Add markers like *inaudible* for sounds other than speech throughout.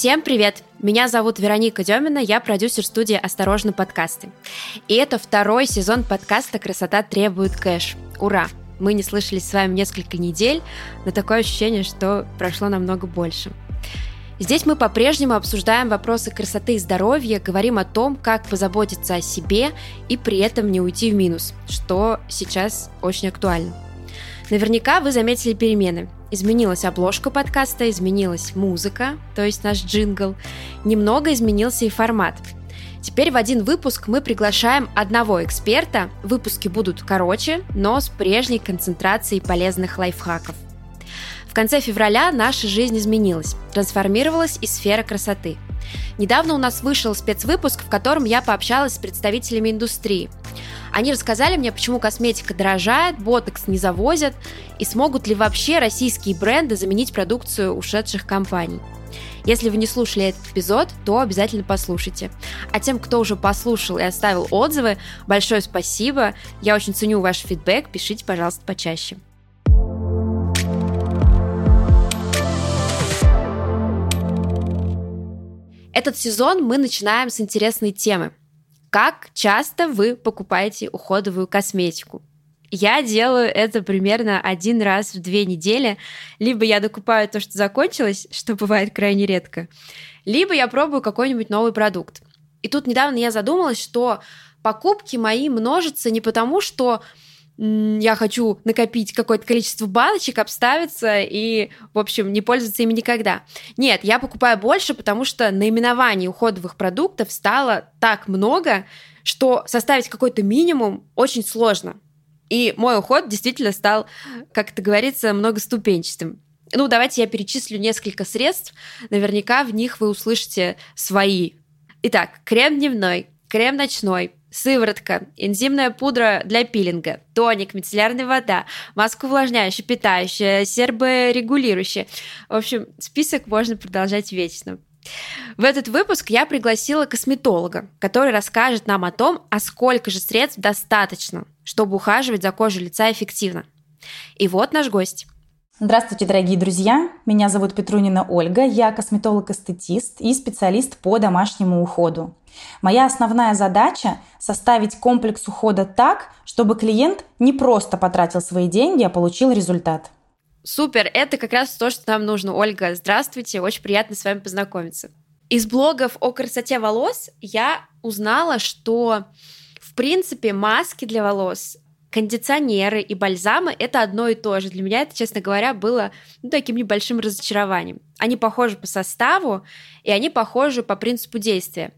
Всем привет! Меня зовут Вероника Демина, я продюсер студии «Осторожно, подкасты». И это второй сезон подкаста «Красота требует кэш». Ура! Мы не слышались с вами несколько недель, но такое ощущение, что прошло намного больше. Здесь мы по-прежнему обсуждаем вопросы красоты и здоровья, говорим о том, как позаботиться о себе и при этом не уйти в минус, что сейчас очень актуально. Наверняка вы заметили перемены. Изменилась обложка подкаста, изменилась музыка, то есть наш джингл. Немного изменился и формат. Теперь в один выпуск мы приглашаем одного эксперта. Выпуски будут короче, но с прежней концентрацией полезных лайфхаков. В конце февраля наша жизнь изменилась, трансформировалась и сфера красоты. Недавно у нас вышел спецвыпуск, в котором я пообщалась с представителями индустрии – они рассказали мне, почему косметика дорожает, ботокс не завозят и смогут ли вообще российские бренды заменить продукцию ушедших компаний. Если вы не слушали этот эпизод, то обязательно послушайте. А тем, кто уже послушал и оставил отзывы, большое спасибо. Я очень ценю ваш фидбэк. Пишите, пожалуйста, почаще. Этот сезон мы начинаем с интересной темы. Как часто вы покупаете уходовую косметику? Я делаю это примерно один раз в две недели. Либо я докупаю то, что закончилось, *laughs* что бывает крайне редко, либо я пробую какой-нибудь новый продукт. И тут недавно я задумалась, что покупки мои множатся не потому, что я хочу накопить какое-то количество баночек, обставиться и, в общем, не пользоваться ими никогда. Нет, я покупаю больше, потому что наименований уходовых продуктов стало так много, что составить какой-то минимум очень сложно. И мой уход действительно стал, как это говорится, многоступенчатым. Ну, давайте я перечислю несколько средств. Наверняка в них вы услышите свои. Итак, крем дневной, крем ночной, сыворотка, энзимная пудра для пилинга, тоник, мицеллярная вода, маска увлажняющая, питающая, серборегулирующая. В общем, список можно продолжать вечно. В этот выпуск я пригласила косметолога, который расскажет нам о том, а сколько же средств достаточно, чтобы ухаживать за кожей лица эффективно. И вот наш гость. Здравствуйте, дорогие друзья! Меня зовут Петрунина Ольга, я косметолог-эстетист и специалист по домашнему уходу. Моя основная задача – составить комплекс ухода так, чтобы клиент не просто потратил свои деньги, а получил результат. Супер, это как раз то, что нам нужно. Ольга, здравствуйте, очень приятно с вами познакомиться. Из блогов о красоте волос я узнала, что в принципе маски для волос кондиционеры и бальзамы — это одно и то же. Для меня это, честно говоря, было ну, таким небольшим разочарованием. Они похожи по составу, и они похожи по принципу действия.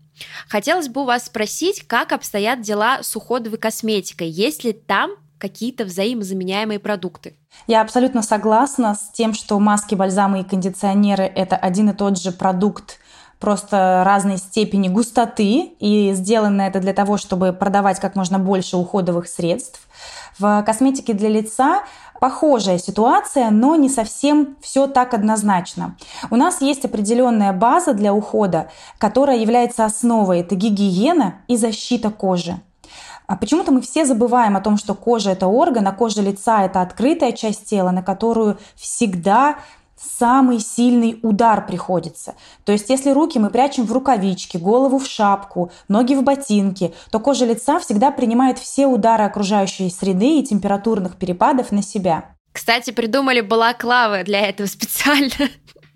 Хотелось бы у вас спросить, как обстоят дела с уходовой косметикой? Есть ли там какие-то взаимозаменяемые продукты? Я абсолютно согласна с тем, что маски, бальзамы и кондиционеры – это один и тот же продукт, просто разной степени густоты, и сделано это для того, чтобы продавать как можно больше уходовых средств. В косметике для лица похожая ситуация, но не совсем все так однозначно. У нас есть определенная база для ухода, которая является основой. Это гигиена и защита кожи. А почему-то мы все забываем о том, что кожа – это орган, а кожа лица – это открытая часть тела, на которую всегда самый сильный удар приходится. То есть если руки мы прячем в рукавички, голову в шапку, ноги в ботинки, то кожа лица всегда принимает все удары окружающей среды и температурных перепадов на себя. Кстати, придумали балаклавы для этого специально.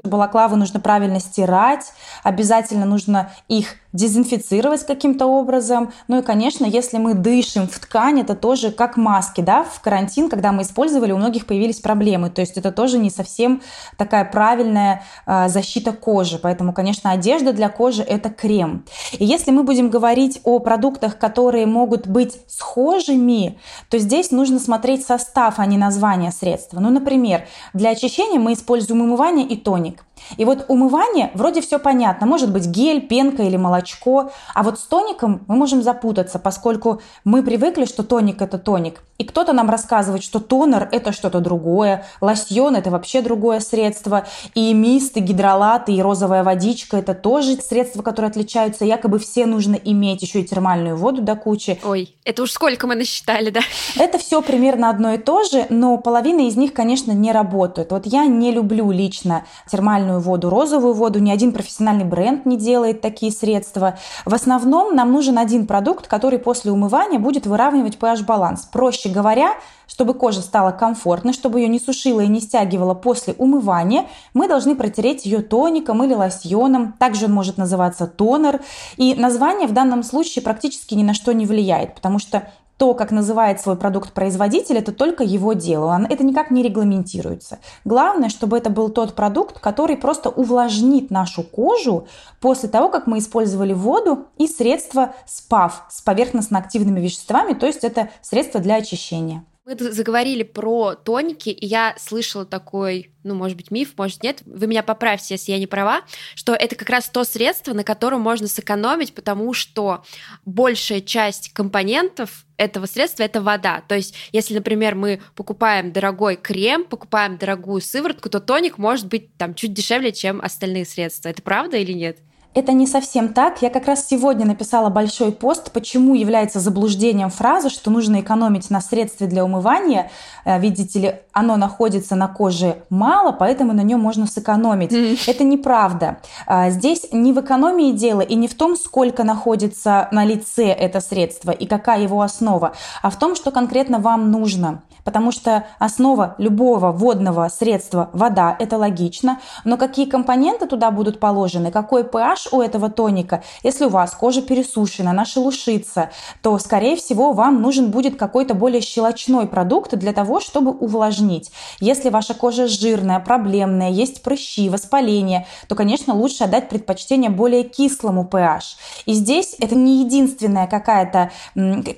Балаклавы нужно правильно стирать, обязательно нужно их дезинфицировать каким-то образом. Ну и, конечно, если мы дышим в ткань, это тоже как маски, да, в карантин, когда мы использовали, у многих появились проблемы. То есть это тоже не совсем такая правильная э, защита кожи. Поэтому, конечно, одежда для кожи – это крем. И если мы будем говорить о продуктах, которые могут быть схожими, то здесь нужно смотреть состав, а не название средства. Ну, например, для очищения мы используем умывание и тоник. И вот умывание вроде все понятно. Может быть гель, пенка или молочко. А вот с тоником мы можем запутаться, поскольку мы привыкли, что тоник это тоник. И кто-то нам рассказывает, что тонер это что-то другое, лосьон это вообще другое средство, и мисты, гидролаты и розовая водичка это тоже средства, которые отличаются. Якобы все нужно иметь еще и термальную воду до кучи. Ой, это уж сколько мы насчитали, да? Это все примерно одно и то же, но половина из них, конечно, не работают. Вот я не люблю лично термальную зеленую воду, розовую воду, ни один профессиональный бренд не делает такие средства. В основном нам нужен один продукт, который после умывания будет выравнивать pH-баланс. Проще говоря, чтобы кожа стала комфортной, чтобы ее не сушила и не стягивала после умывания, мы должны протереть ее тоником или лосьоном. Также он может называться тонер. И название в данном случае практически ни на что не влияет, потому что то, как называет свой продукт производитель, это только его дело. Это никак не регламентируется. Главное, чтобы это был тот продукт, который просто увлажнит нашу кожу после того, как мы использовали воду и средства СПАВ с поверхностно-активными веществами, то есть это средство для очищения. Мы заговорили про тоники, и я слышала такой, ну, может быть, миф, может, нет. Вы меня поправьте, если я не права, что это как раз то средство, на котором можно сэкономить, потому что большая часть компонентов этого средства это вода. То есть, если, например, мы покупаем дорогой крем, покупаем дорогую сыворотку, то тоник может быть там чуть дешевле, чем остальные средства. Это правда или нет? Это не совсем так. Я как раз сегодня написала большой пост, почему является заблуждением фраза, что нужно экономить на средстве для умывания. Э, видите ли, оно находится на коже мало, поэтому на нем можно сэкономить. Mm. Это неправда. А, здесь не в экономии дело и не в том, сколько находится на лице это средство и какая его основа, а в том, что конкретно вам нужно потому что основа любого водного средства – вода, это логично, но какие компоненты туда будут положены, какой pH у этого тоника, если у вас кожа пересушена, она шелушится, то, скорее всего, вам нужен будет какой-то более щелочной продукт для того, чтобы увлажнить. Если ваша кожа жирная, проблемная, есть прыщи, воспаление, то, конечно, лучше отдать предпочтение более кислому pH. И здесь это не единственная какая-то,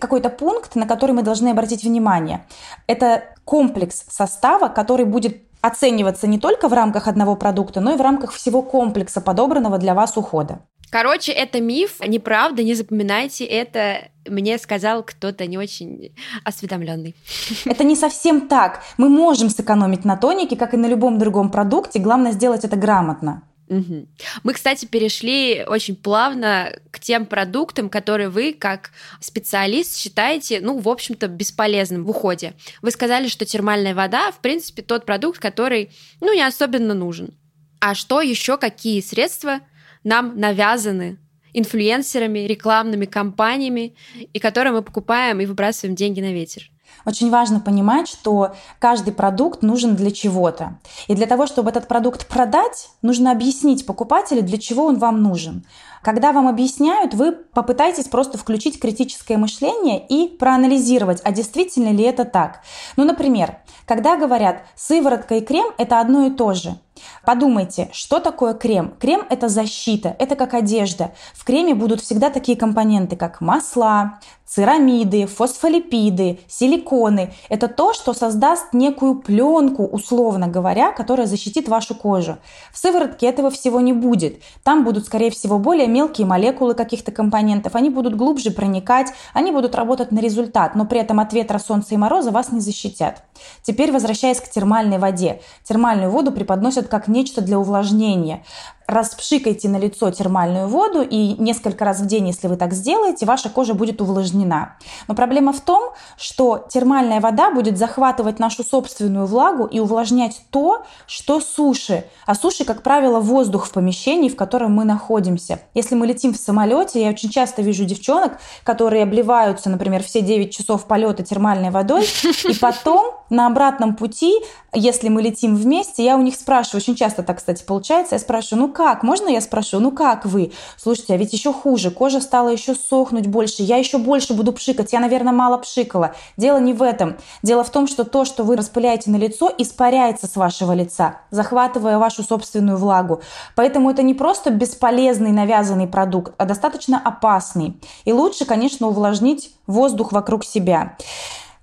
какой-то пункт, на который мы должны обратить внимание это комплекс состава, который будет оцениваться не только в рамках одного продукта, но и в рамках всего комплекса подобранного для вас ухода. Короче, это миф, неправда, не запоминайте это. Мне сказал кто-то не очень осведомленный. *laughs* Это не совсем так. Мы можем сэкономить на тонике, как и на любом другом продукте. Главное сделать это грамотно. Угу. Мы, кстати, перешли очень плавно к тем продуктам, которые вы, как специалист, считаете, ну, в общем-то, бесполезным в уходе. Вы сказали, что термальная вода, в принципе, тот продукт, который, ну, не особенно нужен. А что еще, какие средства нам навязаны инфлюенсерами, рекламными компаниями, и которые мы покупаем и выбрасываем деньги на ветер? Очень важно понимать, что каждый продукт нужен для чего-то. И для того, чтобы этот продукт продать, нужно объяснить покупателю, для чего он вам нужен. Когда вам объясняют, вы попытайтесь просто включить критическое мышление и проанализировать, а действительно ли это так. Ну, например, когда говорят «сыворотка и крем – это одно и то же», Подумайте, что такое крем? Крем – это защита, это как одежда. В креме будут всегда такие компоненты, как масла, церамиды, фосфолипиды, силиконы. Это то, что создаст некую пленку, условно говоря, которая защитит вашу кожу. В сыворотке этого всего не будет. Там будут, скорее всего, более мелкие молекулы каких-то компонентов. Они будут глубже проникать, они будут работать на результат, но при этом от ветра, солнца и мороза вас не защитят. Теперь возвращаясь к термальной воде. Термальную воду преподносят как нечто для увлажнения распшикайте на лицо термальную воду, и несколько раз в день, если вы так сделаете, ваша кожа будет увлажнена. Но проблема в том, что термальная вода будет захватывать нашу собственную влагу и увлажнять то, что суши. А суши, как правило, воздух в помещении, в котором мы находимся. Если мы летим в самолете, я очень часто вижу девчонок, которые обливаются, например, все 9 часов полета термальной водой, и потом на обратном пути, если мы летим вместе, я у них спрашиваю, очень часто так, кстати, получается, я спрашиваю, ну как, можно я спрошу, ну как вы? Слушайте, а ведь еще хуже, кожа стала еще сохнуть больше, я еще больше буду пшикать, я, наверное, мало пшикала. Дело не в этом. Дело в том, что то, что вы распыляете на лицо, испаряется с вашего лица, захватывая вашу собственную влагу. Поэтому это не просто бесполезный навязанный продукт, а достаточно опасный. И лучше, конечно, увлажнить воздух вокруг себя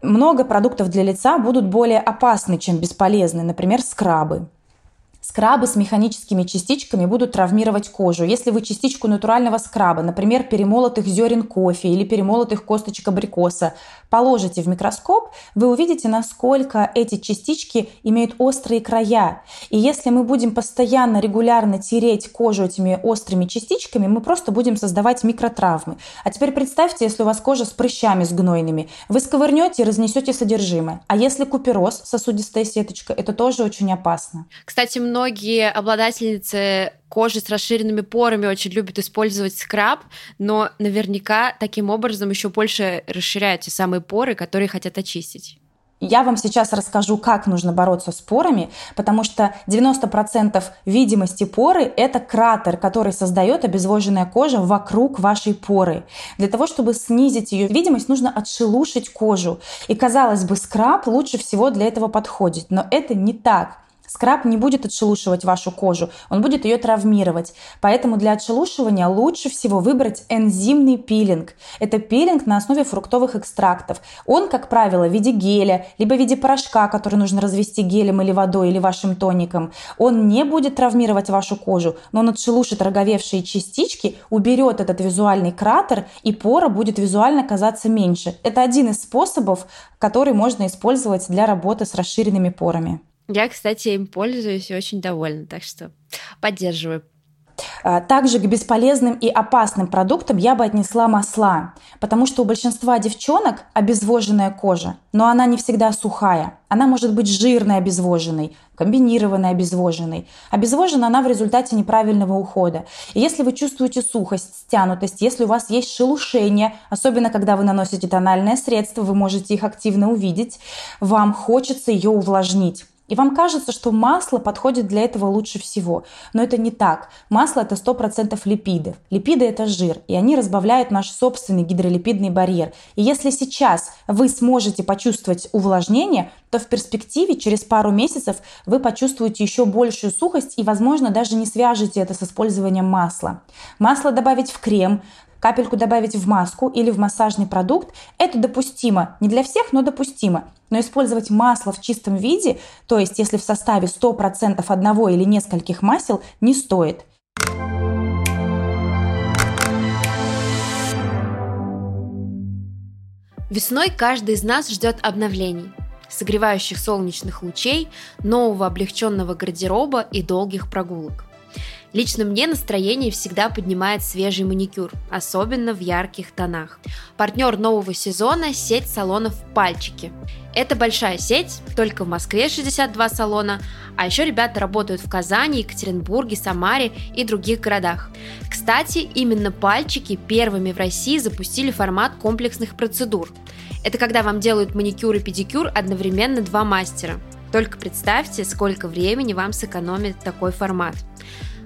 много продуктов для лица будут более опасны, чем бесполезны, например, скрабы. Скрабы с механическими частичками будут травмировать кожу. Если вы частичку натурального скраба, например, перемолотых зерен кофе или перемолотых косточек абрикоса, положите в микроскоп, вы увидите, насколько эти частички имеют острые края. И если мы будем постоянно, регулярно тереть кожу этими острыми частичками, мы просто будем создавать микротравмы. А теперь представьте, если у вас кожа с прыщами, с гнойными. Вы сковырнете и разнесете содержимое. А если купероз, сосудистая сеточка, это тоже очень опасно. Кстати, многие обладательницы кожи с расширенными порами очень любят использовать скраб, но наверняка таким образом еще больше расширяют те самые поры, которые хотят очистить. Я вам сейчас расскажу, как нужно бороться с порами, потому что 90% видимости поры – это кратер, который создает обезвоженная кожа вокруг вашей поры. Для того, чтобы снизить ее видимость, нужно отшелушить кожу. И, казалось бы, скраб лучше всего для этого подходит, но это не так. Скраб не будет отшелушивать вашу кожу, он будет ее травмировать. Поэтому для отшелушивания лучше всего выбрать энзимный пилинг. Это пилинг на основе фруктовых экстрактов. Он, как правило, в виде геля, либо в виде порошка, который нужно развести гелем или водой, или вашим тоником. Он не будет травмировать вашу кожу, но он отшелушит роговевшие частички, уберет этот визуальный кратер, и пора будет визуально казаться меньше. Это один из способов, который можно использовать для работы с расширенными порами. Я, кстати, им пользуюсь и очень довольна, так что поддерживаю. А, также к бесполезным и опасным продуктам я бы отнесла масла, потому что у большинства девчонок обезвоженная кожа, но она не всегда сухая. Она может быть жирной обезвоженной, комбинированной обезвоженной. Обезвожена она в результате неправильного ухода. И если вы чувствуете сухость, стянутость, если у вас есть шелушение, особенно когда вы наносите тональное средство, вы можете их активно увидеть, вам хочется ее увлажнить. И вам кажется, что масло подходит для этого лучше всего. Но это не так. Масло это 100% липиды. Липиды это жир, и они разбавляют наш собственный гидролипидный барьер. И если сейчас вы сможете почувствовать увлажнение, то в перспективе через пару месяцев вы почувствуете еще большую сухость и, возможно, даже не свяжете это с использованием масла. Масло добавить в крем, капельку добавить в маску или в массажный продукт, это допустимо. Не для всех, но допустимо. Но использовать масло в чистом виде, то есть если в составе 100% одного или нескольких масел, не стоит. Весной каждый из нас ждет обновлений, согревающих солнечных лучей, нового облегченного гардероба и долгих прогулок. Лично мне настроение всегда поднимает свежий маникюр, особенно в ярких тонах. Партнер нового сезона – сеть салонов «Пальчики». Это большая сеть, только в Москве 62 салона, а еще ребята работают в Казани, Екатеринбурге, Самаре и других городах. Кстати, именно «Пальчики» первыми в России запустили формат комплексных процедур. Это когда вам делают маникюр и педикюр одновременно два мастера. Только представьте, сколько времени вам сэкономит такой формат.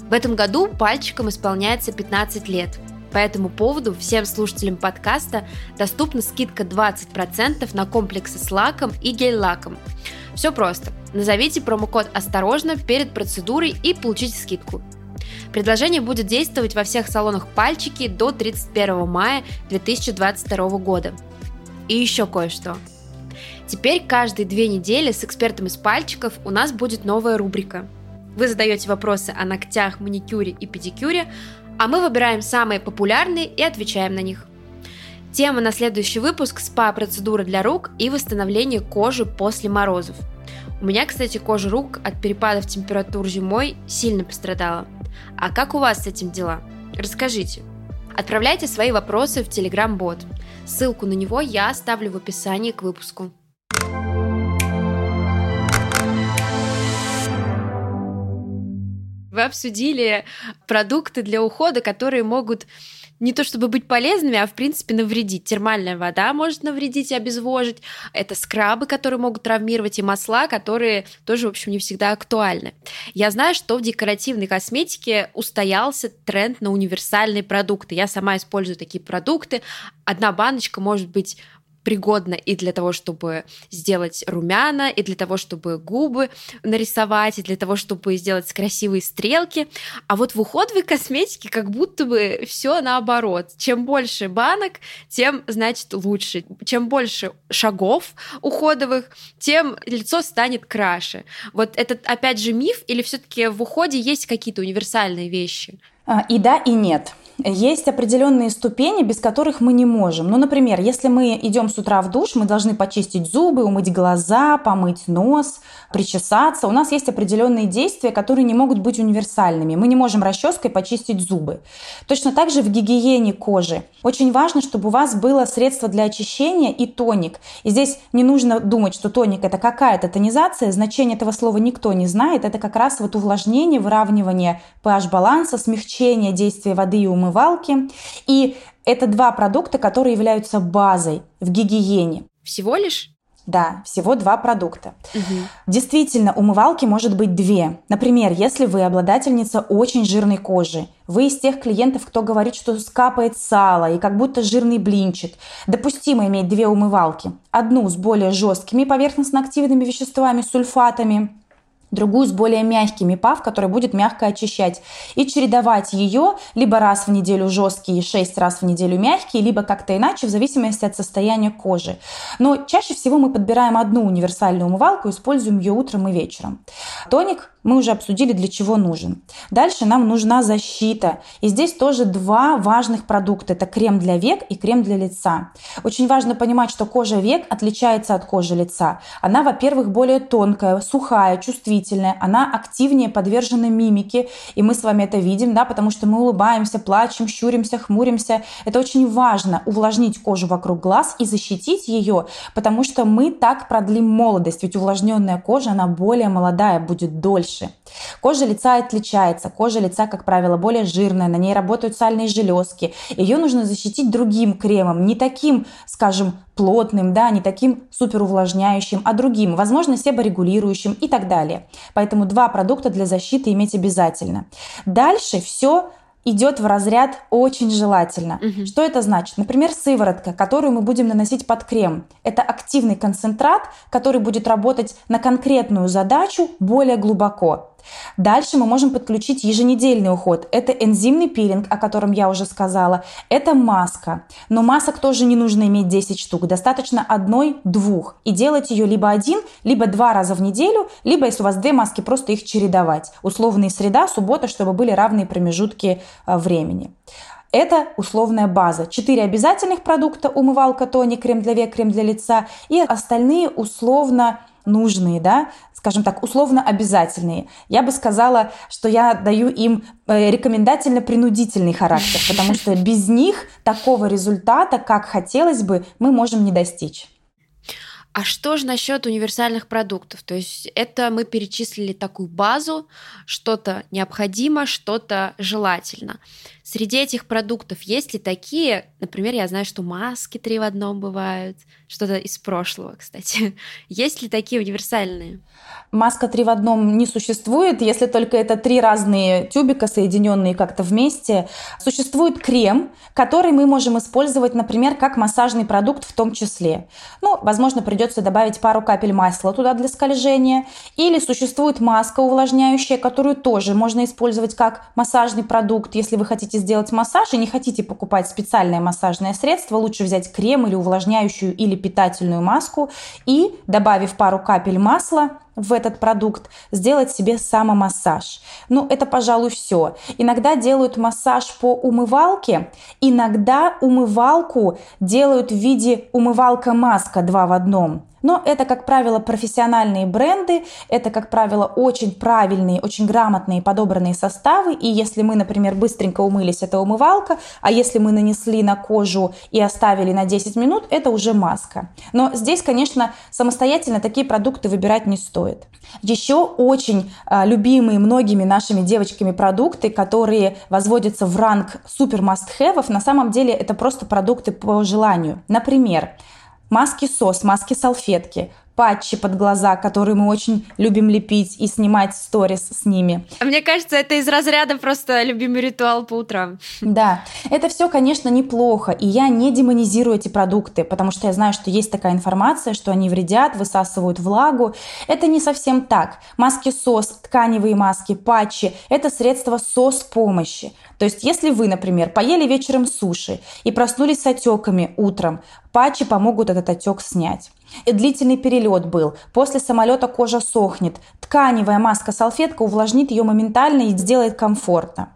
В этом году пальчикам исполняется 15 лет. По этому поводу всем слушателям подкаста доступна скидка 20% на комплексы с лаком и гель-лаком. Все просто. Назовите промокод «Осторожно» перед процедурой и получите скидку. Предложение будет действовать во всех салонах пальчики до 31 мая 2022 года. И еще кое-что. Теперь каждые две недели с экспертом из пальчиков у нас будет новая рубрика – вы задаете вопросы о ногтях, маникюре и педикюре, а мы выбираем самые популярные и отвечаем на них. Тема на следующий выпуск – СПА-процедура для рук и восстановление кожи после морозов. У меня, кстати, кожа рук от перепадов температур зимой сильно пострадала. А как у вас с этим дела? Расскажите. Отправляйте свои вопросы в Telegram-бот. Ссылку на него я оставлю в описании к выпуску. Вы обсудили продукты для ухода, которые могут не то чтобы быть полезными, а в принципе навредить. Термальная вода может навредить и обезвожить. Это скрабы, которые могут травмировать, и масла, которые тоже, в общем, не всегда актуальны. Я знаю, что в декоративной косметике устоялся тренд на универсальные продукты. Я сама использую такие продукты. Одна баночка может быть пригодно и для того, чтобы сделать румяна, и для того, чтобы губы нарисовать, и для того, чтобы сделать красивые стрелки. А вот в уходовой косметике как будто бы все наоборот. Чем больше банок, тем, значит, лучше. Чем больше шагов уходовых, тем лицо станет краше. Вот это опять же миф или все-таки в уходе есть какие-то универсальные вещи? А, и да, и нет. Есть определенные ступени, без которых мы не можем. Ну, например, если мы идем с утра в душ, мы должны почистить зубы, умыть глаза, помыть нос, причесаться. У нас есть определенные действия, которые не могут быть универсальными. Мы не можем расческой почистить зубы. Точно так же в гигиене кожи. Очень важно, чтобы у вас было средство для очищения и тоник. И здесь не нужно думать, что тоник это какая-то тонизация. Значение этого слова никто не знает. Это как раз вот увлажнение, выравнивание pH-баланса, смягчение действия воды и умывалки. И это два продукта, которые являются базой в гигиене. Всего лишь? Да, всего два продукта. Угу. Действительно, умывалки может быть две. Например, если вы обладательница очень жирной кожи, вы из тех клиентов, кто говорит, что скапает сало и как будто жирный блинчик. Допустимо иметь две умывалки. Одну с более жесткими поверхностно-активными веществами, сульфатами, другую с более мягкими пав, который будет мягко очищать. И чередовать ее либо раз в неделю жесткие, шесть раз в неделю мягкие, либо как-то иначе, в зависимости от состояния кожи. Но чаще всего мы подбираем одну универсальную умывалку, используем ее утром и вечером. Тоник мы уже обсудили, для чего нужен. Дальше нам нужна защита. И здесь тоже два важных продукта. Это крем для век и крем для лица. Очень важно понимать, что кожа век отличается от кожи лица. Она, во-первых, более тонкая, сухая, чувствительная. Она активнее подвержена мимике. И мы с вами это видим, да, потому что мы улыбаемся, плачем, щуримся, хмуримся. Это очень важно увлажнить кожу вокруг глаз и защитить ее, потому что мы так продлим молодость. Ведь увлажненная кожа, она более молодая, будет дольше. Кожа лица отличается. Кожа лица, как правило, более жирная, на ней работают сальные железки. Ее нужно защитить другим кремом, не таким, скажем, плотным, да, не таким супер увлажняющим, а другим, возможно, себорегулирующим и так далее. Поэтому два продукта для защиты иметь обязательно. Дальше все идет в разряд очень желательно. Угу. Что это значит? Например, сыворотка, которую мы будем наносить под крем. Это активный концентрат, который будет работать на конкретную задачу более глубоко. Дальше мы можем подключить еженедельный уход. Это энзимный пилинг, о котором я уже сказала. Это маска. Но масок тоже не нужно иметь 10 штук. Достаточно одной-двух. И делать ее либо один, либо два раза в неделю, либо, если у вас две маски, просто их чередовать. Условные среда, суббота, чтобы были равные промежутки э, времени. Это условная база. Четыре обязательных продукта – умывалка, тоник, крем для век, крем для лица. И остальные условно нужные, да, скажем так, условно обязательные. Я бы сказала, что я даю им э, рекомендательно-принудительный характер, потому что *laughs* без них такого результата, как хотелось бы, мы можем не достичь. А что же насчет универсальных продуктов? То есть это мы перечислили такую базу, что-то необходимо, что-то желательно. Среди этих продуктов есть ли такие, например, я знаю, что маски три в одном бывают, что-то из прошлого, кстати. *laughs* Есть ли такие универсальные? Маска три в одном не существует, если только это три разные тюбика, соединенные как-то вместе. Существует крем, который мы можем использовать, например, как массажный продукт в том числе. Ну, возможно, придется добавить пару капель масла туда для скольжения. Или существует маска увлажняющая, которую тоже можно использовать как массажный продукт, если вы сделать массаж и не хотите покупать специальное массажное средство, лучше взять крем или увлажняющую или питательную маску и, добавив пару капель масла, в этот продукт, сделать себе самомассаж. Ну, это, пожалуй, все. Иногда делают массаж по умывалке, иногда умывалку делают в виде умывалка-маска два в одном. Но это, как правило, профессиональные бренды, это, как правило, очень правильные, очень грамотные подобранные составы. И если мы, например, быстренько умылись, это умывалка, а если мы нанесли на кожу и оставили на 10 минут, это уже маска. Но здесь, конечно, самостоятельно такие продукты выбирать не стоит. Еще очень а, любимые многими нашими девочками продукты, которые возводятся в ранг супер must на самом деле это просто продукты по желанию. Например, маски-сос, маски-салфетки, патчи под глаза, которые мы очень любим лепить и снимать сторис с ними. А мне кажется, это из разряда просто любимый ритуал по утрам. Да, это все, конечно, неплохо, и я не демонизирую эти продукты, потому что я знаю, что есть такая информация, что они вредят, высасывают влагу. Это не совсем так. Маски СОС, тканевые маски, патчи – это средства СОС помощи. То есть, если вы, например, поели вечером суши и проснулись с отеками утром, Патчи помогут этот отек снять. И длительный перелет был. После самолета кожа сохнет. Тканевая маска-салфетка увлажнит ее моментально и сделает комфортно.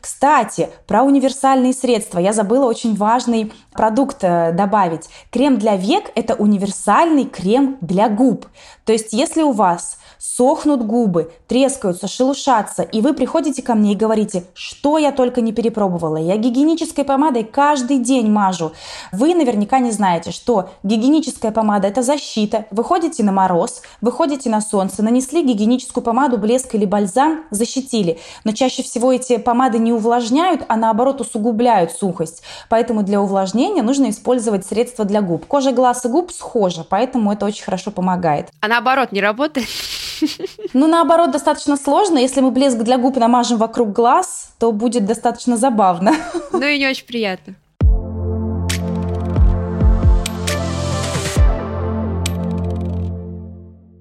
Кстати, про универсальные средства. Я забыла очень важный продукт э, добавить. Крем для век – это универсальный крем для губ. То есть, если у вас сохнут губы, трескаются, шелушатся, и вы приходите ко мне и говорите, что я только не перепробовала. Я гигиенической помадой каждый день мажу. Вы наверняка не знаете, что гигиеническая помада – это защита. Вы ходите на мороз, вы ходите на солнце, нанесли гигиеническую помаду, блеск или бальзам, защитили. Но чаще всего эти помады не увлажняют, а наоборот усугубляют сухость. Поэтому для увлажнения нужно использовать средства для губ. Кожа глаз и губ схожа, поэтому это очень хорошо помогает. А наоборот не работает? Ну, наоборот, достаточно сложно. Если мы блеск для губ намажем вокруг глаз, то будет достаточно забавно. Ну и не очень приятно.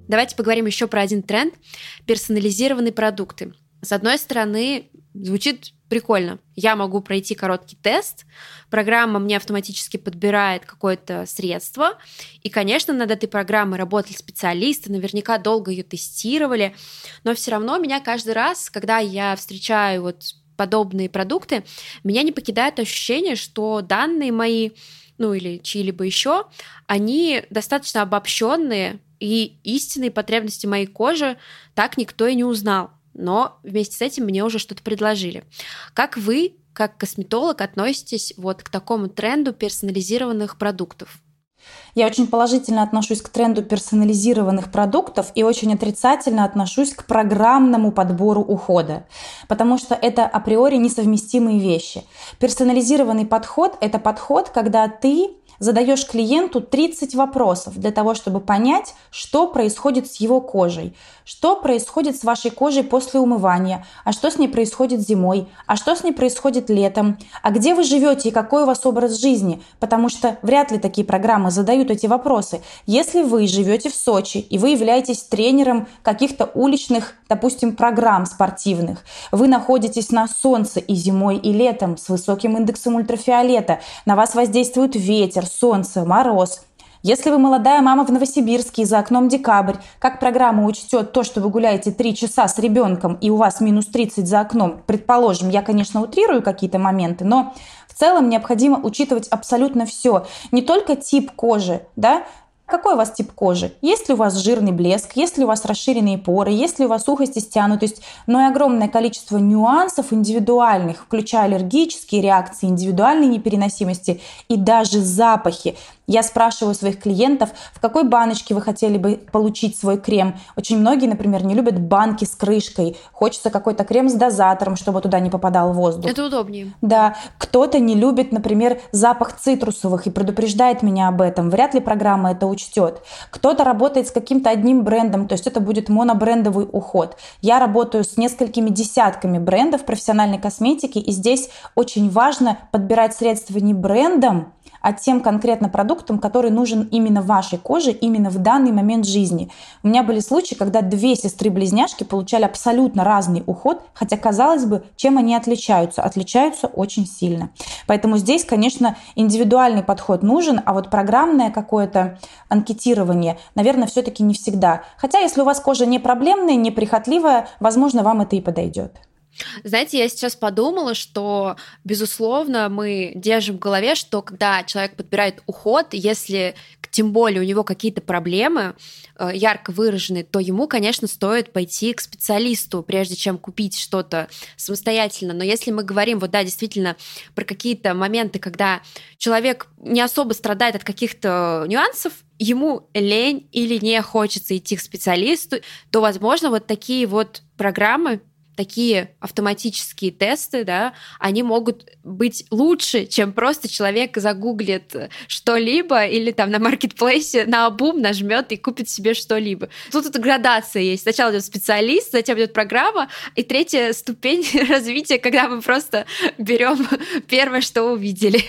Давайте поговорим еще про один тренд – персонализированные продукты. С одной стороны, звучит прикольно. Я могу пройти короткий тест, программа мне автоматически подбирает какое-то средство, и, конечно, над этой программой работали специалисты, наверняка долго ее тестировали, но все равно меня каждый раз, когда я встречаю вот подобные продукты, меня не покидает ощущение, что данные мои, ну или чьи-либо еще, они достаточно обобщенные, и истинные потребности моей кожи так никто и не узнал но вместе с этим мне уже что-то предложили. Как вы, как косметолог, относитесь вот к такому тренду персонализированных продуктов? Я очень положительно отношусь к тренду персонализированных продуктов и очень отрицательно отношусь к программному подбору ухода, потому что это априори несовместимые вещи. Персонализированный подход – это подход, когда ты задаешь клиенту 30 вопросов для того, чтобы понять, что происходит с его кожей, что происходит с вашей кожей после умывания, а что с ней происходит зимой, а что с ней происходит летом, а где вы живете и какой у вас образ жизни, потому что вряд ли такие программы задают эти вопросы. Если вы живете в Сочи и вы являетесь тренером каких-то уличных, допустим, программ спортивных, вы находитесь на солнце и зимой, и летом с высоким индексом ультрафиолета, на вас воздействует ветер, солнце, мороз. Если вы молодая мама в Новосибирске и за окном декабрь, как программа учтет то, что вы гуляете 3 часа с ребенком и у вас минус 30 за окном, предположим, я, конечно, утрирую какие-то моменты, но в целом необходимо учитывать абсолютно все. Не только тип кожи, да, какой у вас тип кожи? Есть ли у вас жирный блеск? Есть ли у вас расширенные поры? Есть ли у вас сухость и стянутость? Но и огромное количество нюансов индивидуальных, включая аллергические реакции, индивидуальные непереносимости и даже запахи. Я спрашиваю своих клиентов, в какой баночке вы хотели бы получить свой крем. Очень многие, например, не любят банки с крышкой. Хочется какой-то крем с дозатором, чтобы туда не попадал воздух. Это удобнее. Да. Кто-то не любит, например, запах цитрусовых и предупреждает меня об этом. Вряд ли программа это учтет. Кто-то работает с каким-то одним брендом, то есть это будет монобрендовый уход. Я работаю с несколькими десятками брендов профессиональной косметики, и здесь очень важно подбирать средства не брендом, а тем конкретно продуктом, который нужен именно вашей коже, именно в данный момент жизни. У меня были случаи, когда две сестры-близняшки получали абсолютно разный уход, хотя, казалось бы, чем они отличаются? Отличаются очень сильно. Поэтому здесь, конечно, индивидуальный подход нужен, а вот программное какое-то анкетирование, наверное, все-таки не всегда. Хотя, если у вас кожа не проблемная, не прихотливая, возможно, вам это и подойдет. Знаете, я сейчас подумала, что, безусловно, мы держим в голове, что когда человек подбирает уход, если тем более у него какие-то проблемы э, ярко выраженные, то ему, конечно, стоит пойти к специалисту, прежде чем купить что-то самостоятельно. Но если мы говорим, вот да, действительно, про какие-то моменты, когда человек не особо страдает от каких-то нюансов, ему лень или не хочется идти к специалисту, то, возможно, вот такие вот программы такие автоматические тесты, да, они могут быть лучше, чем просто человек загуглит что-либо или там на маркетплейсе на обум нажмет и купит себе что-либо. Тут эта градация есть. Сначала идет специалист, затем идет программа, и третья ступень *laughs* развития, когда мы просто берем первое, что увидели.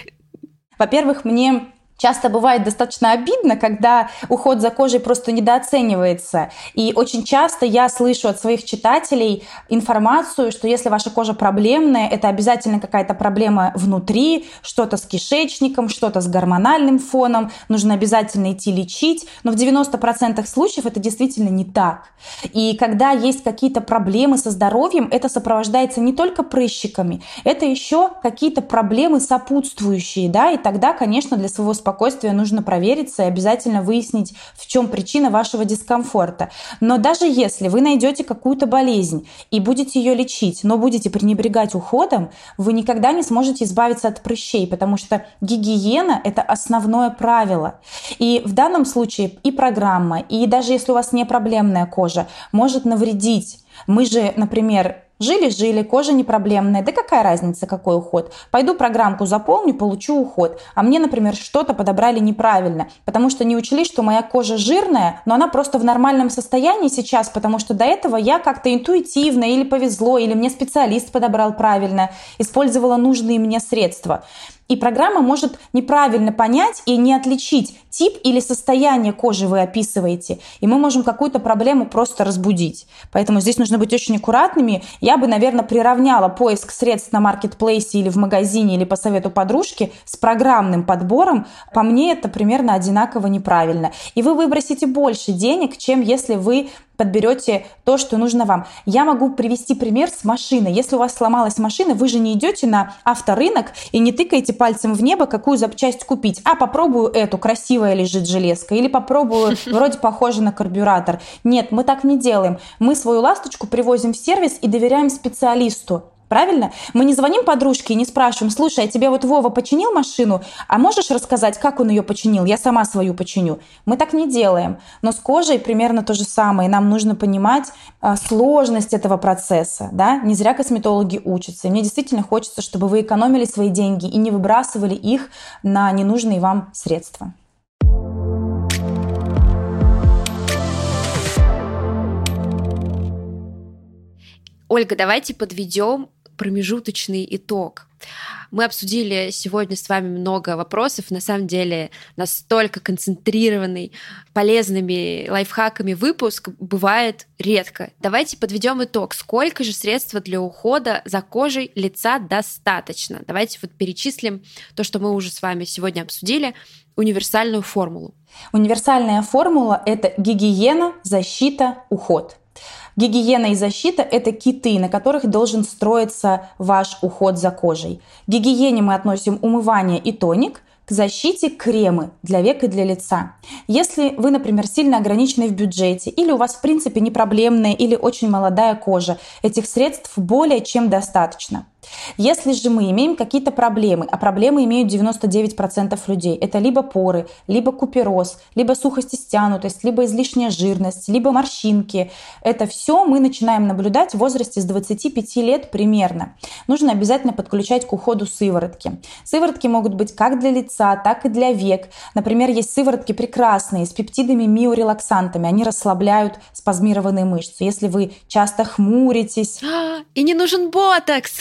Во-первых, мне часто бывает достаточно обидно, когда уход за кожей просто недооценивается. И очень часто я слышу от своих читателей информацию, что если ваша кожа проблемная, это обязательно какая-то проблема внутри, что-то с кишечником, что-то с гормональным фоном, нужно обязательно идти лечить. Но в 90% случаев это действительно не так. И когда есть какие-то проблемы со здоровьем, это сопровождается не только прыщиками, это еще какие-то проблемы сопутствующие, да, и тогда, конечно, для своего нужно провериться и обязательно выяснить, в чем причина вашего дискомфорта. Но даже если вы найдете какую-то болезнь и будете ее лечить, но будете пренебрегать уходом, вы никогда не сможете избавиться от прыщей, потому что гигиена – это основное правило. И в данном случае и программа, и даже если у вас не проблемная кожа, может навредить. Мы же, например, Жили-жили, кожа не проблемная, да какая разница, какой уход. Пойду программку заполню, получу уход. А мне, например, что-то подобрали неправильно, потому что не учли, что моя кожа жирная, но она просто в нормальном состоянии сейчас, потому что до этого я как-то интуитивно или повезло, или мне специалист подобрал правильно, использовала нужные мне средства. И программа может неправильно понять и не отличить тип или состояние кожи вы описываете. И мы можем какую-то проблему просто разбудить. Поэтому здесь нужно быть очень аккуратными. Я бы, наверное, приравняла поиск средств на маркетплейсе или в магазине или по совету подружки с программным подбором. По мне это примерно одинаково неправильно. И вы выбросите больше денег, чем если вы подберете то, что нужно вам. Я могу привести пример с машиной. Если у вас сломалась машина, вы же не идете на авторынок и не тыкаете пальцем в небо, какую запчасть купить. А, попробую эту, красивая лежит железка. Или попробую, *laughs* вроде похоже на карбюратор. Нет, мы так не делаем. Мы свою ласточку привозим в сервис и доверяем специалисту. Правильно? Мы не звоним подружке и не спрашиваем, слушай, а тебе вот Вова починил машину, а можешь рассказать, как он ее починил? Я сама свою починю. Мы так не делаем. Но с кожей примерно то же самое. Нам нужно понимать а, сложность этого процесса. Да? Не зря косметологи учатся. И мне действительно хочется, чтобы вы экономили свои деньги и не выбрасывали их на ненужные вам средства. Ольга, давайте подведем промежуточный итог. Мы обсудили сегодня с вами много вопросов. На самом деле настолько концентрированный полезными лайфхаками выпуск бывает редко. Давайте подведем итог. Сколько же средств для ухода за кожей лица достаточно? Давайте вот перечислим то, что мы уже с вами сегодня обсудили, универсальную формулу. Универсальная формула – это гигиена, защита, уход. Гигиена и защита – это киты, на которых должен строиться ваш уход за кожей. К гигиене мы относим умывание и тоник, к защите кремы для век и для лица. Если вы, например, сильно ограничены в бюджете или у вас, в принципе, не проблемная или очень молодая кожа, этих средств более чем достаточно. Если же мы имеем какие-то проблемы, а проблемы имеют 99% людей, это либо поры, либо купероз, либо сухость и стянутость, либо излишняя жирность, либо морщинки, это все мы начинаем наблюдать в возрасте с 25 лет примерно. Нужно обязательно подключать к уходу сыворотки. Сыворотки могут быть как для лица, так и для век. Например, есть сыворотки прекрасные с пептидами миорелаксантами. Они расслабляют спазмированные мышцы. Если вы часто хмуритесь... *gasps* И не нужен ботокс!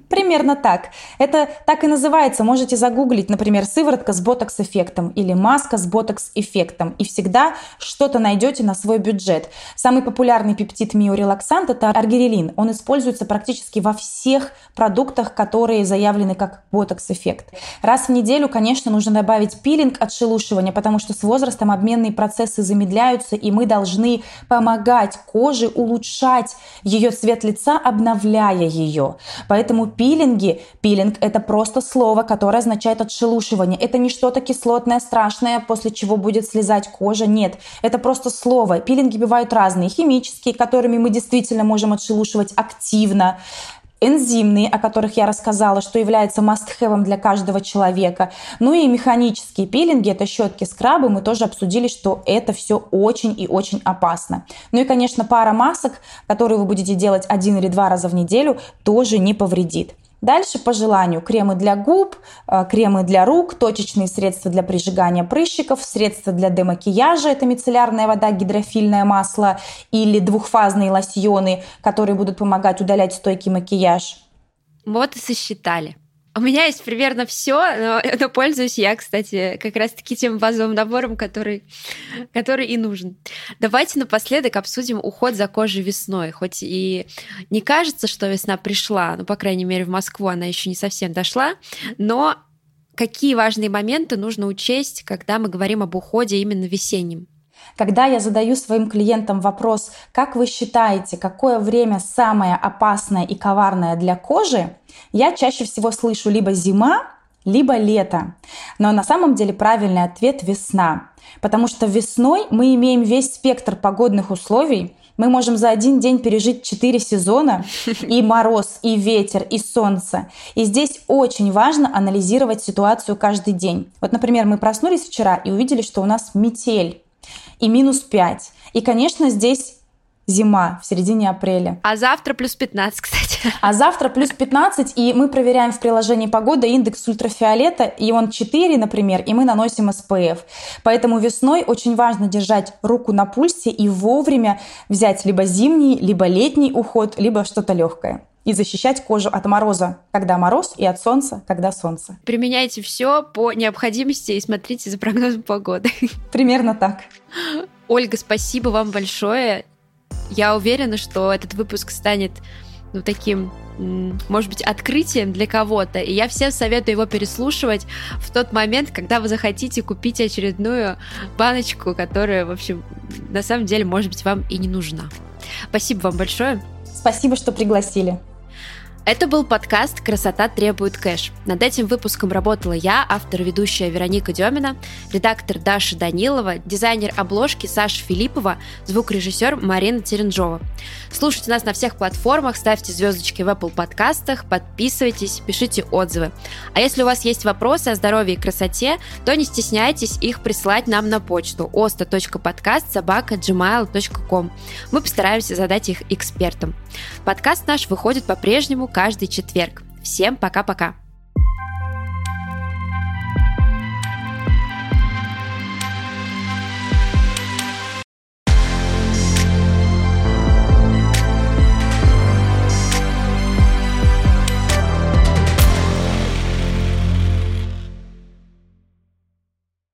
Примерно так. Это так и называется. Можете загуглить, например, сыворотка с ботокс-эффектом или маска с ботокс-эффектом. И всегда что-то найдете на свой бюджет. Самый популярный пептид миорелаксант – это аргирелин. Он используется практически во всех продуктах, которые заявлены как ботокс-эффект. Раз в неделю, конечно, нужно добавить пилинг отшелушивания, потому что с возрастом обменные процессы замедляются, и мы должны помогать коже улучшать ее цвет лица, обновляя ее. Поэтому пилинги, пилинг – это просто слово, которое означает отшелушивание. Это не что-то кислотное, страшное, после чего будет слезать кожа. Нет, это просто слово. Пилинги бывают разные. Химические, которыми мы действительно можем отшелушивать активно энзимные, о которых я рассказала, что является must-have для каждого человека. Ну и механические пилинги, это щетки, скрабы, мы тоже обсудили, что это все очень и очень опасно. Ну и, конечно, пара масок, которые вы будете делать один или два раза в неделю, тоже не повредит. Дальше по желанию кремы для губ, э, кремы для рук, точечные средства для прижигания прыщиков, средства для демакияжа, это мицеллярная вода, гидрофильное масло или двухфазные лосьоны, которые будут помогать удалять стойкий макияж. Вот и сосчитали. У меня есть примерно все, но, но пользуюсь я, кстати, как раз-таки тем базовым набором, который, который и нужен. Давайте напоследок обсудим уход за кожей весной. Хоть и не кажется, что весна пришла, ну, по крайней мере, в Москву она еще не совсем дошла, но какие важные моменты нужно учесть, когда мы говорим об уходе именно весенним? Когда я задаю своим клиентам вопрос, как вы считаете, какое время самое опасное и коварное для кожи, я чаще всего слышу либо зима, либо лето. Но на самом деле правильный ответ весна. Потому что весной мы имеем весь спектр погодных условий, мы можем за один день пережить четыре сезона, и мороз, и ветер, и солнце. И здесь очень важно анализировать ситуацию каждый день. Вот, например, мы проснулись вчера и увидели, что у нас метель и минус 5. И, конечно, здесь зима в середине апреля. А завтра плюс 15, *laughs* кстати. А завтра плюс 15, и мы проверяем в приложении погода индекс ультрафиолета, и он 4, например, и мы наносим SPF. Поэтому весной очень важно держать руку на пульсе и вовремя взять либо зимний, либо летний уход, либо что-то легкое и защищать кожу от мороза, когда мороз, и от солнца, когда солнце. Применяйте все по необходимости и смотрите за прогнозом погоды. *laughs* Примерно так. Ольга, спасибо вам большое. Я уверена, что этот выпуск станет ну, таким, может быть, открытием для кого-то. И я всем советую его переслушивать в тот момент, когда вы захотите купить очередную баночку, которая, в общем, на самом деле, может быть, вам и не нужна. Спасибо вам большое. Спасибо, что пригласили. Это был подкаст «Красота требует кэш». Над этим выпуском работала я, автор-ведущая Вероника Демина, редактор Даша Данилова, дизайнер обложки Саша Филиппова, звукорежиссер Марина Теренжова. Слушайте нас на всех платформах, ставьте звездочки в Apple подкастах, подписывайтесь, пишите отзывы. А если у вас есть вопросы о здоровье и красоте, то не стесняйтесь их прислать нам на почту osta.podcast.gmail.com. Мы постараемся задать их экспертам. Подкаст наш выходит по-прежнему каждый четверг. Всем пока-пока!